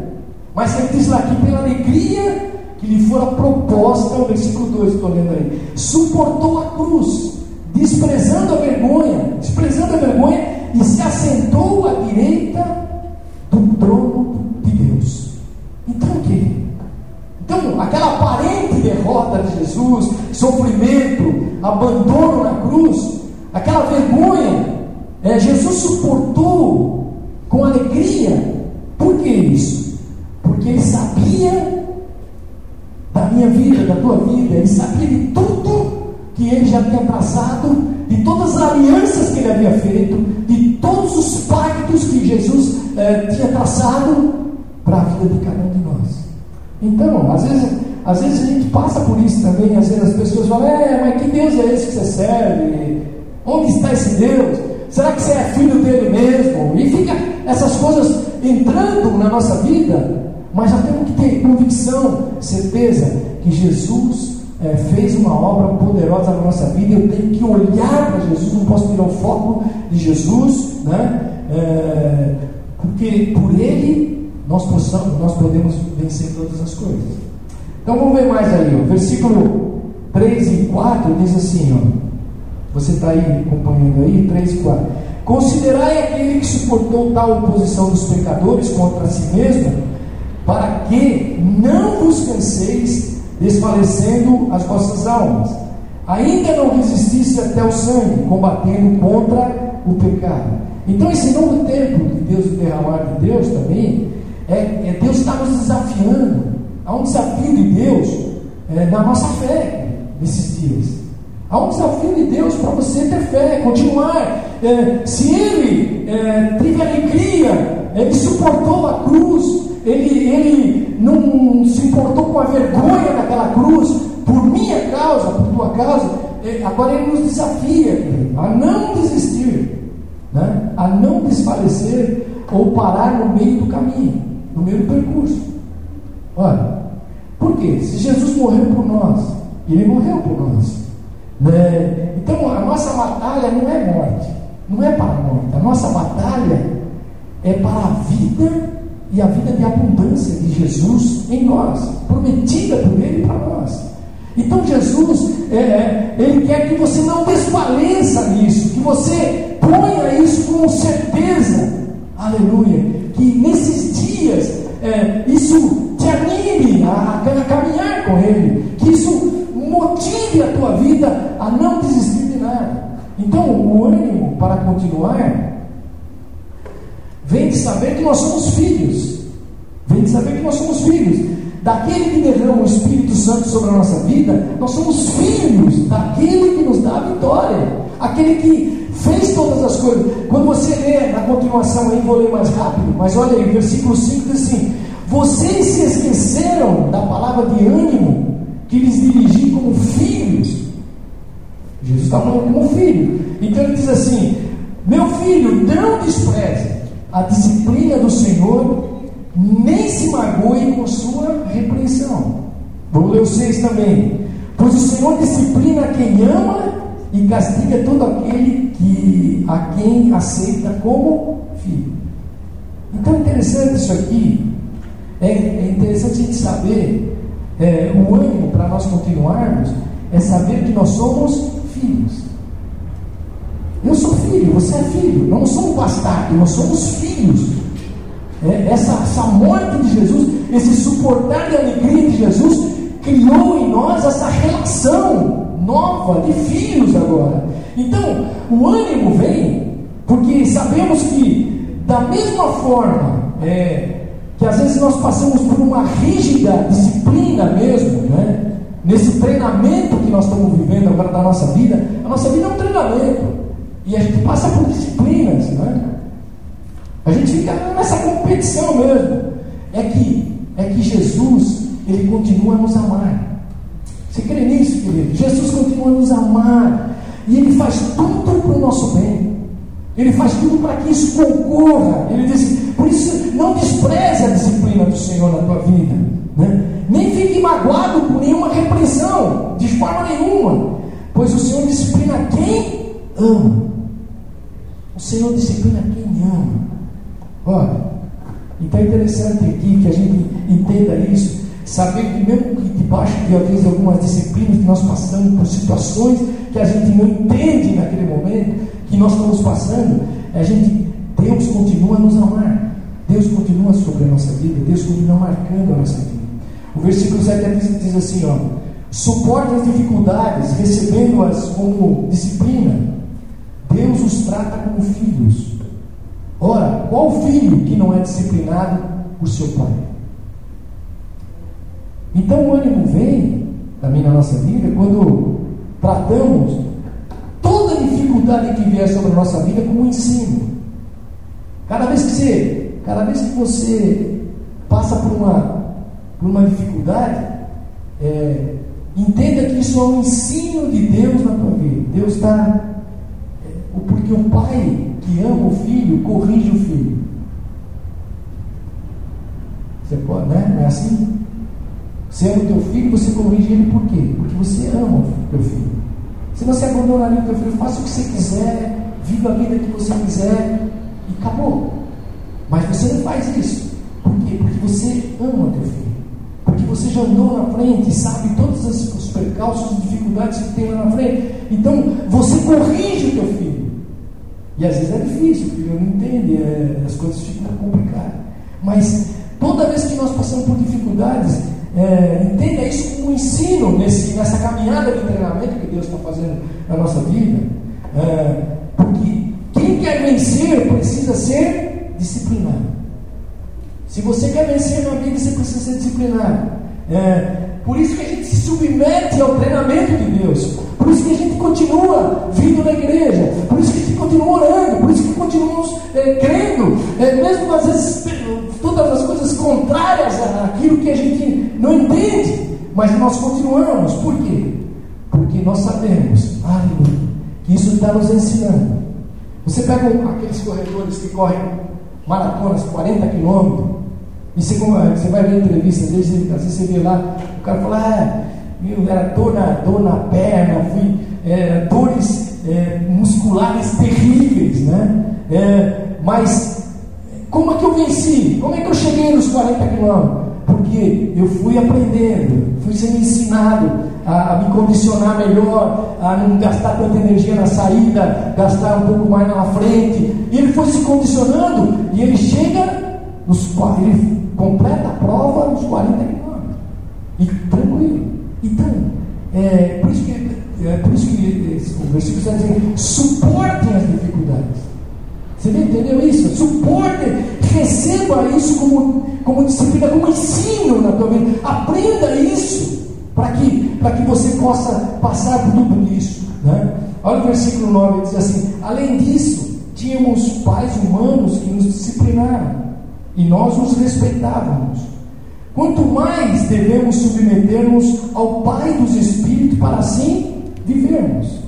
Mas ele diz lá que pela alegria que lhe fora proposta, o versículo 2 estou lendo aí, suportou a cruz, desprezando a vergonha, desprezando a vergonha, e se assentou à direita do trono de Deus. Então o quê? Então, aquela aparente derrota de Jesus, sofrimento, abandono na cruz, aquela vergonha, é, Jesus suportou com alegria. Por que isso? Porque ele sabia da minha vida, da tua vida, ele sabia de tudo que ele já tinha traçado, de todas as alianças que ele havia feito, de todos os pactos que Jesus eh, tinha traçado para a vida de cada um de nós. Então, às vezes, às vezes a gente passa por isso também, às vezes as pessoas falam, é, mas que Deus é esse que você serve? Onde está esse Deus? Será que você é filho dele mesmo? E fica essas coisas entrando na nossa vida, mas já temos que ter convicção, certeza que Jesus é, fez uma obra poderosa na nossa vida, eu tenho que olhar para Jesus, não posso tirar o foco de Jesus, né? É, porque por Ele nós, possamos, nós podemos vencer todas as coisas. Então vamos ver mais aí, ó. versículo 3 e 4 diz assim: ó, você está aí acompanhando aí, 3 e 4. Considerai aquele que suportou tal oposição dos pecadores contra si mesmo, para que não vos canseis desfalecendo as vossas almas. Ainda não resistisse até o sangue, combatendo contra o pecado. Então, esse novo tempo de Deus, o derramar de Deus também, é, é Deus está nos desafiando. Há um desafio de Deus é, na nossa fé nesses dias. Há um desafio de Deus para você ter fé, continuar. É, se ele é, teve alegria, ele suportou a cruz, ele, ele não se importou com a vergonha daquela cruz, por minha causa, por tua causa, é, agora ele nos desafia a não desistir, né? a não desfalecer ou parar no meio do caminho, no meio do percurso. Olha, por quê? Se Jesus morreu por nós, ele morreu por nós. Né? Então a nossa batalha não é morte, não é para a morte, a nossa batalha é para a vida e a vida de abundância de Jesus em nós, prometida por Ele para nós. Então Jesus, é, é, Ele quer que você não desfaleça nisso, que você ponha isso com certeza, aleluia, que nesses dias é, isso te anime a, a caminhar com Ele, que isso motive a tua vida a não desistir de nada. Então o ânimo para continuar Vem de saber que nós somos filhos. Vem de saber que nós somos filhos. Daquele que derrama o Espírito Santo sobre a nossa vida, nós somos filhos daquele que nos dá a vitória. Aquele que fez todas as coisas. Quando você lê na continuação aí, vou ler mais rápido, mas olha aí, versículo 5 diz assim: Vocês se esqueceram da palavra de ânimo que lhes dirigi como filhos. Jesus está falando como filho. Então ele diz assim: Meu filho, não despreze a disciplina do Senhor, nem se magoe com sua repreensão. Vamos ler o 6 também. Pois o Senhor disciplina quem ama e castiga todo aquele que, a quem aceita como filho. Então é interessante isso aqui. É, é interessante a gente saber é, o ânimo para nós continuarmos é saber que nós somos filhos. Eu sou filho, você é filho. Não somos bastardos, nós somos filhos. É, essa, essa morte de Jesus, esse suportar de alegria de Jesus, criou em nós essa relação nova de filhos agora. Então, o ânimo vem porque sabemos que, da mesma forma é, que às vezes nós passamos por uma rígida disciplina mesmo, né? nesse treinamento que nós estamos vivendo agora da nossa vida, a nossa vida é um treinamento. E a gente passa por disciplinas, né? A gente fica nessa competição mesmo. É que, é que Jesus, ele continua a nos amar. Você crê nisso, querido? Jesus continua a nos amar. E ele faz tudo para o nosso bem. Ele faz tudo para que isso concorra. Ele diz, por isso, não despreze a disciplina do Senhor na tua vida. Né? Nem fique magoado por nenhuma repreensão, de forma nenhuma. Pois o Senhor disciplina quem ama. Senhor disciplina quem ama. Olha, então é interessante aqui que a gente entenda isso, saber que mesmo que debaixo de às vezes algumas disciplinas que nós passamos por situações que a gente não entende naquele momento, que nós estamos passando, a gente, Deus continua a nos amar. Deus continua sobre a nossa vida, Deus continua marcando a nossa vida. O versículo 7 diz, diz assim, ó, suporte as dificuldades, recebendo-as como disciplina Deus os trata como filhos. Ora, qual filho que não é disciplinado por seu pai? Então o ânimo vem também na nossa vida quando tratamos toda dificuldade que vier sobre a nossa vida como um ensino. Cada vez que você, cada vez que você passa por uma, por uma dificuldade, é, entenda que isso é um ensino de Deus na tua vida. Deus está porque o pai que ama o filho corrige o filho. Você pode, né? Não é assim? Você ama o teu filho, você corrige ele por quê? Porque você ama o teu filho. Se você abandonaria o teu filho, faça o que você quiser, viva a vida que você quiser e acabou. Mas você não faz isso. Por quê? Porque você ama o teu filho. Porque você já andou na frente e sabe todos os percalços e dificuldades que tem lá na frente. Então, você corrige o teu filho. E às vezes é difícil, porque não entende, é, as coisas ficam complicadas. Mas toda vez que nós passamos por dificuldades, é, entenda isso como um ensino nesse, nessa caminhada de treinamento que Deus está fazendo na nossa vida. É, porque quem quer vencer precisa ser disciplinado. Se você quer vencer na vida, você precisa ser disciplinado. É, por isso que a gente se submete ao treinamento de Deus. Por isso que a gente continua vindo na igreja. Por isso que a gente continua orando. Por isso que continuamos é, crendo. É, mesmo às vezes todas as coisas contrárias àquilo que a gente não entende, mas nós continuamos. Por quê? Porque nós sabemos, aleluia, que isso está nos ensinando. Você pega aqueles corredores que correm maratonas, 40 quilômetros, e você, você vai ver entrevista deles, às vezes você vê lá, o cara fala, ah, meu, era dor na, dor na perna, fui, é, dores é, musculares terríveis, né? É, mas como é que eu venci? Como é que eu cheguei nos 40 quilômetros? Porque eu fui aprendendo, fui sendo ensinado a, a, me condicionar melhor, a não gastar tanta energia na saída, gastar um pouco mais na frente. E ele foi se condicionando e ele chega nos ele completa a prova nos 40 quilômetros. E tranquilo. Então, é, por isso que, é, por isso que o versículo está dizendo: suportem as dificuldades. Você entendeu isso? Suporte, receba isso como, como disciplina, como ensino na tua vida. Aprenda isso para que, que você possa passar por tudo isso. Né? Olha o versículo 9, diz assim: Além disso, tínhamos pais humanos que nos disciplinaram e nós os respeitávamos. Quanto mais devemos submeter-nos ao Pai dos Espíritos para assim vivermos.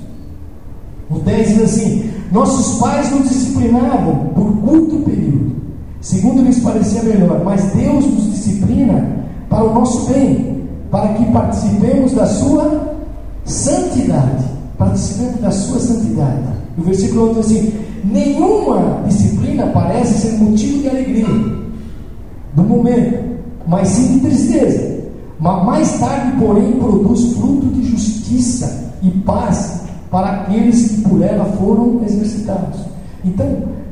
O 10 diz assim: nossos pais nos disciplinavam por curto período, segundo lhes parecia melhor, mas Deus nos disciplina para o nosso bem, para que participemos da sua santidade. Participemos da sua santidade. O versículo 8 diz assim: nenhuma disciplina parece ser motivo de alegria do momento, mas sim de tristeza. Mas mais tarde, porém, produz fruto de justiça e paz para aqueles que por ela foram exercitados. Então,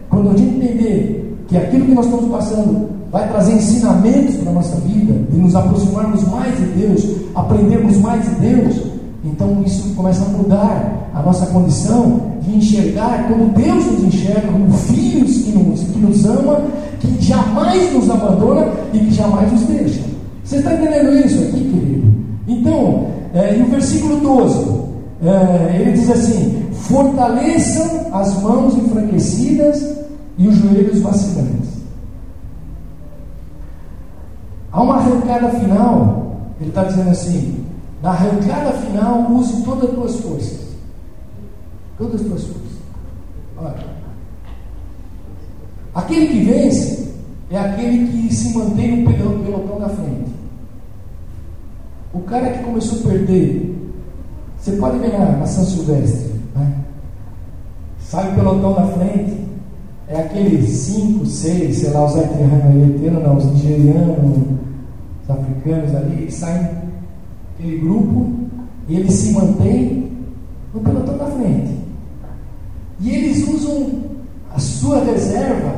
quando a gente entender que aquilo que nós estamos passando vai trazer ensinamentos para a nossa vida, de nos aproximarmos mais de Deus, aprendermos mais de Deus, então isso começa a mudar a nossa condição de enxergar como Deus nos enxerga, como filhos que nos, que nos ama, que jamais nos abandona e que jamais nos deixa. Você está entendendo isso aqui, querido? Então, é, e o versículo 12 é, ele diz assim: fortaleçam as mãos enfraquecidas e os joelhos vacilantes. Há uma arrancada final, ele está dizendo assim: na arrancada final, use todas as tuas forças. Todas as tuas forças. Olha. Aquele que vence é aquele que se mantém no pelotão da frente. O cara que começou a perder você pode ver na, São Silvestre, né? sai o pelotão da frente, é aqueles cinco, seis, sei lá, os haitianos, não, os nigerianos, os africanos ali, saem aquele grupo e eles se mantêm no pelotão da frente. E eles usam a sua reserva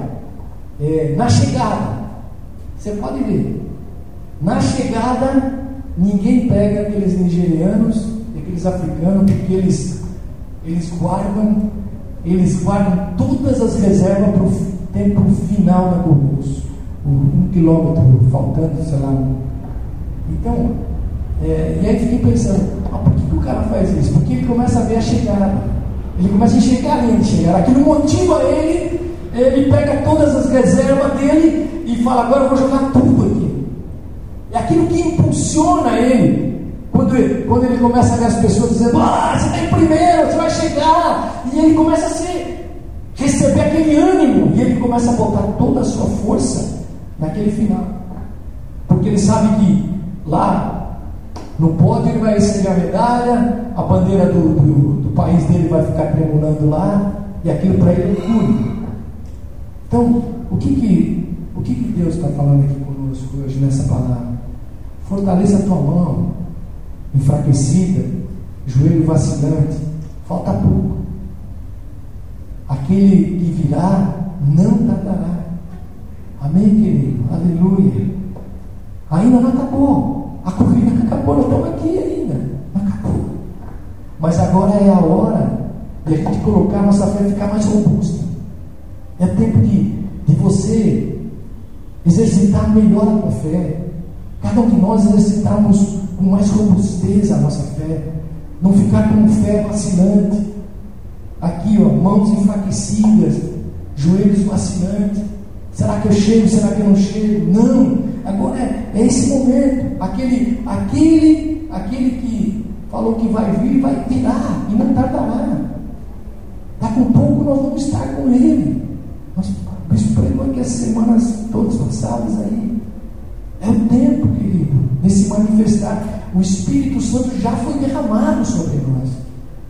é, na chegada. Você pode ver. Na chegada, ninguém pega aqueles nigerianos aqueles africanos, porque eles, eles guardam, eles guardam todas as reservas para o tempo final da corrida, um quilômetro faltando, sei lá. Então, é, e aí fiquei pensando, ah, por que, que, o cara faz isso? Porque ele começa a ver a chegada, ele começa a enxergar a chegada, aquilo motiva ele, ele pega todas as reservas dele e fala, agora eu vou jogar tudo aqui. É aquilo que impulsiona ele quando ele, quando ele começa a ver as pessoas dizendo, ah, você está em primeiro, você vai chegar, e ele começa a se receber aquele ânimo, e ele começa a botar toda a sua força naquele final. Porque ele sabe que lá no pódio ele vai receber a medalha, a bandeira do, do, do país dele vai ficar tremulando lá, e aquilo para ele é loucura. Então, o que que, o que, que Deus está falando aqui conosco hoje nessa palavra? Fortaleça a tua mão, enfraquecida, joelho vacilante, falta pouco. Aquele que virá não tardará. Amém, querido? Aleluia. Ainda não acabou. A corrida não acabou, nós estamos aqui ainda. Não acabou. Mas agora é a hora de a gente colocar a nossa fé ficar mais robusta. É tempo de, de você exercitar melhor a tua fé. Cada um de nós exercitarmos com mais robustez a nossa fé, não ficar com fé vacilante. Aqui, ó, mãos enfraquecidas, joelhos vacilantes. Será que eu chego? Será que eu não chego? Não, agora é, é esse momento. Aquele, aquele, aquele que falou que vai vir, vai virar e não tardará. Daqui a pouco nós vamos estar com ele. Nós, bispo pregou aqui as semanas todas passadas aí. É o tempo, querido, de se manifestar. O Espírito Santo já foi derramado sobre nós.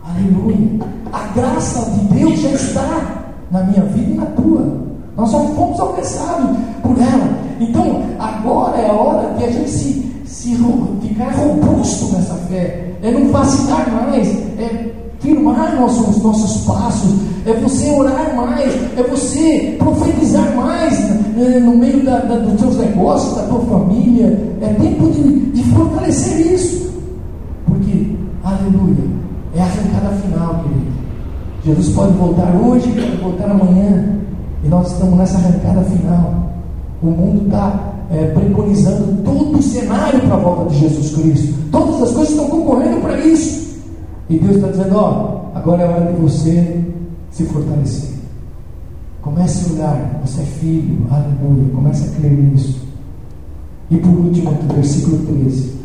Aleluia. A graça de Deus já está na minha vida e na tua. Nós fomos alcançados por ela. Então, agora é a hora de a gente se, se ficar robusto nessa fé. É não vacilar mais. É firmar nossos, nossos passos. É você orar mais. É você profetizar mais é, no meio da, da, dos seus negócios, da tua família. É tempo de, de fortalecer isso. Porque, aleluia, é a arrancada final, querido. Jesus pode voltar hoje, pode voltar amanhã. E nós estamos nessa arrancada final. O mundo está é, preconizando todo o cenário para a volta de Jesus Cristo. Todas as coisas estão concorrendo para isso. E Deus está dizendo: ó, agora é hora de você se fortalecer. Comece a olhar, você é filho, aleluia. Comece a crer nisso. E por último, aqui, versículo 13.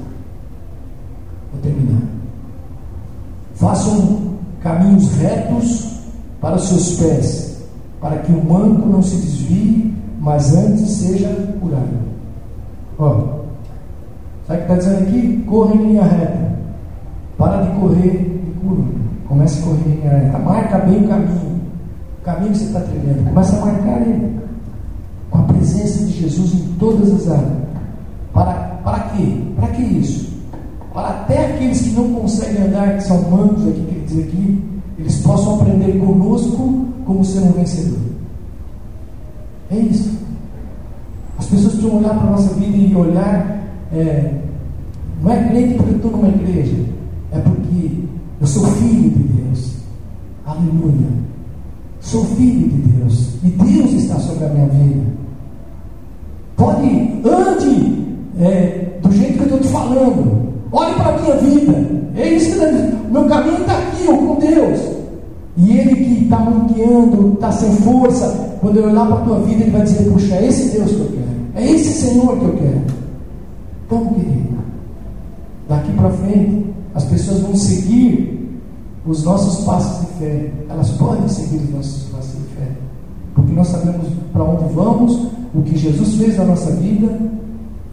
Vou terminar. Façam caminhos retos para os seus pés, para que o manco não se desvie, mas antes seja curado. Ó, sabe o que está dizendo aqui? Corra em linha reta. Para de correr em curva. Comece a correr em linha reta. Marca bem o caminho. O caminho que você está trilhando. Começa a marcar ele. Com a presença de Jesus em todas as áreas. Para, para quê? Para que isso? Para até aqueles que não conseguem andar, que são mancos aqui, que ele diz aqui, eles possam aprender conosco como ser um vencedor. É isso. As pessoas precisam olhar para a nossa vida e olhar. É, não é crente porque eu estou numa igreja, é porque eu sou filho de Deus. Aleluia. Sou filho de Deus. E Deus está sobre a minha vida. Pode, ande é, do jeito que eu estou te falando. Olhe para a minha vida. É isso que dizendo. O meu caminho está aqui, ó, com Deus. E ele que está manqueando, está sem força, quando eu olhar para a tua vida, ele vai dizer: Puxa, é esse Deus que eu quero. É esse Senhor que eu quero. Então, querido, daqui para frente, as pessoas vão seguir os nossos passos de fé. Elas podem seguir os nossos passos de fé. Porque nós sabemos para onde vamos, o que Jesus fez na nossa vida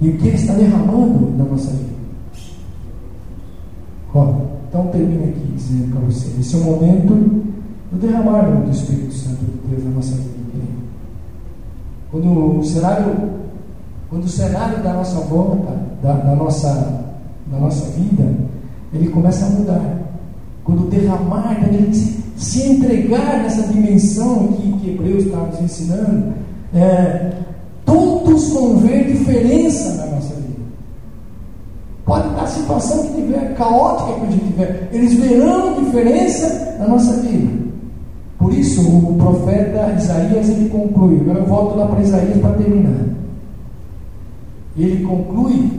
e o que Ele está derramando na nossa vida. Ó, então termino aqui dizendo para você, esse é o momento do derramar do Espírito Santo de Deus na nossa vida. Quando o cenário, quando o cenário da nossa volta, da, da, nossa, da nossa vida, ele começa a mudar. Quando o derramar, quando a se, se entregar nessa dimensão que, que Hebreus está nos ensinando, é, todos vão ver diferença na nossa vida. Pode estar a situação que tiver, caótica que a gente tiver, eles verão diferença na nossa vida. Por isso, o profeta Isaías ele conclui. Agora eu volto lá para Isaías para terminar. Ele conclui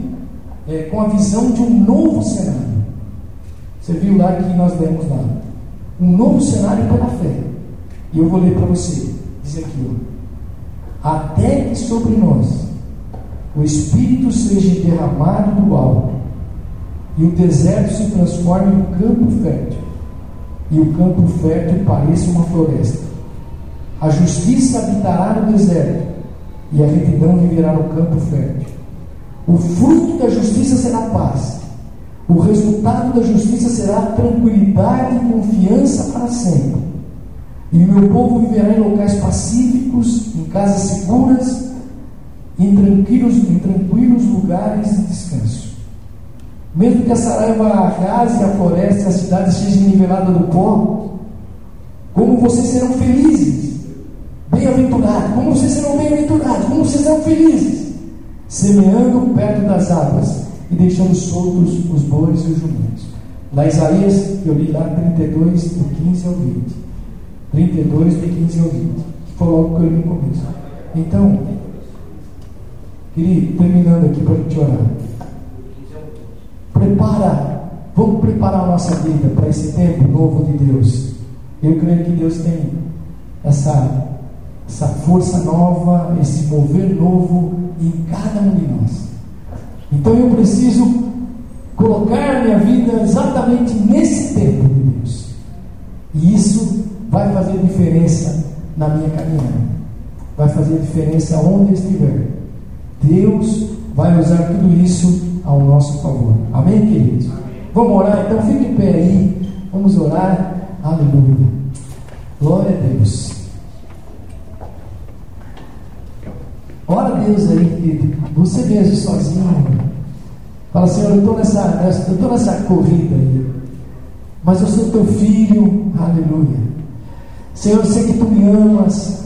é, com a visão de um novo cenário. Você viu lá que nós demos lá. Um novo cenário pela fé. E eu vou ler para você. Diz aqui, ó. Até que sobre nós o Espírito seja derramado do alto e o deserto se transforme em campo fértil, e o campo fértil pareça uma floresta. A justiça habitará no deserto, e a retidão viverá no campo fértil. O fruto da justiça será paz. O resultado da justiça será tranquilidade e confiança para sempre. E o meu povo viverá em locais pacíficos, em casas seguras, em tranquilos, em tranquilos lugares de descanso. Mesmo que a saraiva arrase a floresta e a cidade seja nivelada do pó, como vocês serão felizes, bem-aventurados, como vocês serão bem-aventurados, como vocês serão felizes, semeando perto das águas e deixando soltos os bois e os jumentos. Lá Isaías, eu li lá 32, do 15 ao 20. 32, do 15 ao 20. Que foi logo que eu li no começo. Então, querido, terminando aqui para a gente orar. Prepara, vamos preparar a nossa vida para esse tempo novo de Deus. Eu creio que Deus tem essa essa força nova, esse mover novo em cada um de nós. Então eu preciso colocar minha vida exatamente nesse tempo de Deus. E isso vai fazer diferença na minha caminhada. Vai fazer diferença onde estiver. Deus vai usar tudo isso ao nosso favor. Amém, queridos? Amém. Vamos orar? Então fique em pé aí. Vamos orar. Aleluia. Glória a Deus. Ora a Deus aí, querido. Você mesmo sozinho. Fala, Senhor, eu estou nessa, nessa, eu nessa corrida aí. Mas eu sou teu filho. Aleluia. Senhor, eu sei que tu me amas.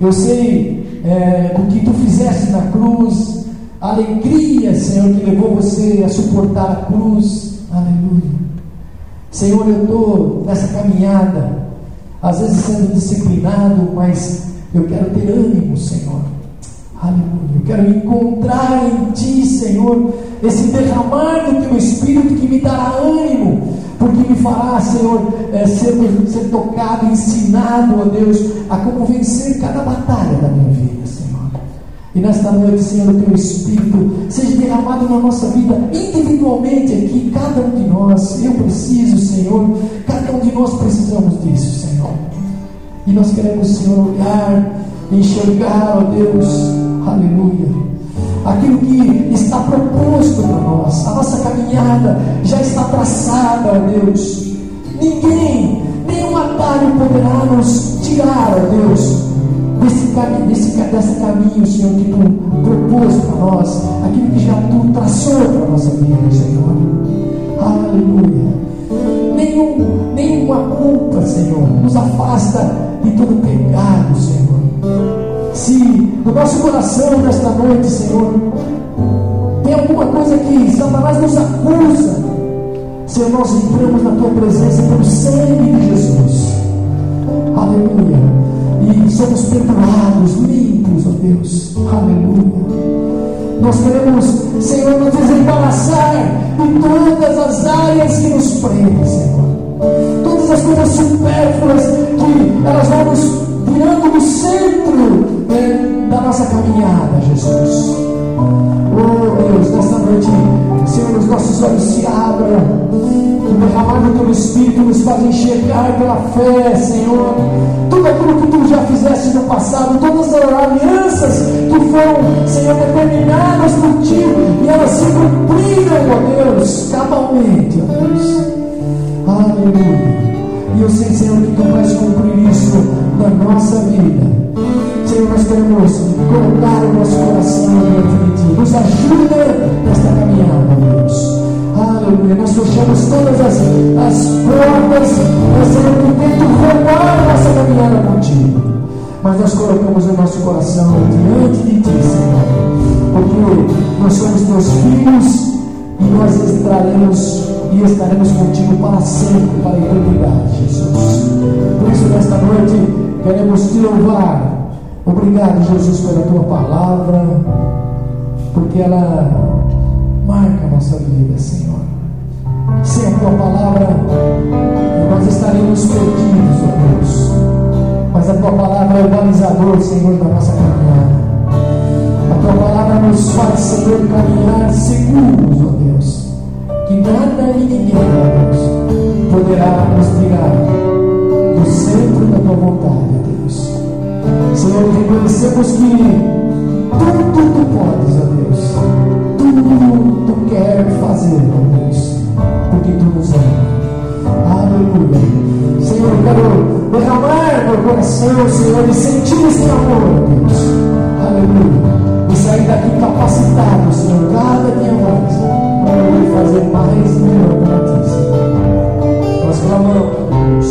Eu sei é, o que tu fizeste na cruz. A alegria, Senhor, que levou você a suportar a cruz. Aleluia. Senhor, eu estou nessa caminhada. Às vezes sendo disciplinado, mas eu quero ter ânimo, Senhor. Aleluia. Eu quero encontrar em Ti, Senhor, esse derramar do Teu Espírito que me dará ânimo, porque me fará, Senhor, é, ser, ser tocado, ensinado, ó Deus, a como vencer cada batalha da minha vida. E nesta noite, Senhor, o Teu Espírito seja derramado na nossa vida individualmente aqui, cada um de nós. Eu preciso, Senhor, cada um de nós precisamos disso, Senhor. E nós queremos, Senhor, olhar, enxergar, ó Deus, aleluia. Aquilo que está proposto para nós, a nossa caminhada já está traçada, ó Deus. Ninguém, nenhum atalho poderá nos tirar, ó Deus, desse, desse, caminho, Senhor, que tu propôs para nós, aquilo que já tu traçou para a nossa vida, Senhor. Aleluia. Nenhum, nenhuma culpa, Senhor, nos afasta de todo pecado, Senhor. Se no nosso coração nesta noite, Senhor, tem alguma coisa que Satanás nos acusa, Senhor, nós entramos na tua presença pelo sangue de Jesus. Aleluia. E somos perdoados, limpos, ó Deus. Aleluia. Nós queremos, Senhor, nos desembaraçar de todas as áreas que nos prendem, Senhor. Todas as coisas supérfluas que elas vão nos tirando do centro né, da nossa caminhada, Jesus. Oh noite, Senhor, os nossos olhos se abram. O derramar do teu Espírito nos faz enxergar pela fé, Senhor. Tudo aquilo que tu já fizeste no passado, todas as alianças que foram, Senhor, determinadas por ti, e elas se cumpriram, ó Deus, cabalmente, ó Deus. Aleluia. E eu sei, Senhor, que tu vais cumprir isso na nossa vida. Senhor, nós queremos colocar o nosso coração diante de ti. Nos ajuda nesta caminhada, Deus. Aleluia. Nós fechamos todas as, as portas, Senhor, que tentam roubar a nossa caminhada contigo. Mas nós colocamos o nosso coração diante de ti, Senhor. Porque nós somos teus filhos e nós estaremos e estaremos contigo para sempre, para a eternidade, Jesus. Por isso, nesta noite, queremos te louvar. Obrigado, Jesus, pela tua palavra, porque ela marca a nossa vida, Senhor. Sem a tua palavra, nós estaríamos perdidos, ó Deus. Mas a tua palavra é o balizador, Senhor, da nossa caminhada. A tua palavra nos faz, Senhor, caminhar seguros, ó Deus que nada e ninguém, Deus, poderá nos tirar do centro da tua vontade. Senhor, reconhecemos que tudo tu podes, ó Deus, tudo tu quer fazer, ó Deus, porque tu nos ama. Aleluia. Senhor, eu quero derramar meu coração, Senhor, e sentir esse amor, Deus. Aleluia. E sair daqui capacitado, Senhor, cada dia mais e fazer mais melhor para ti, Senhor. Nós clamamos,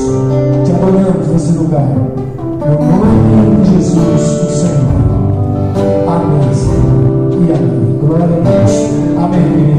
te adoramos nesse lugar. No nome Jesus, o Senhor. Amém, Senhor. E amém. Glória a Deus. Amém.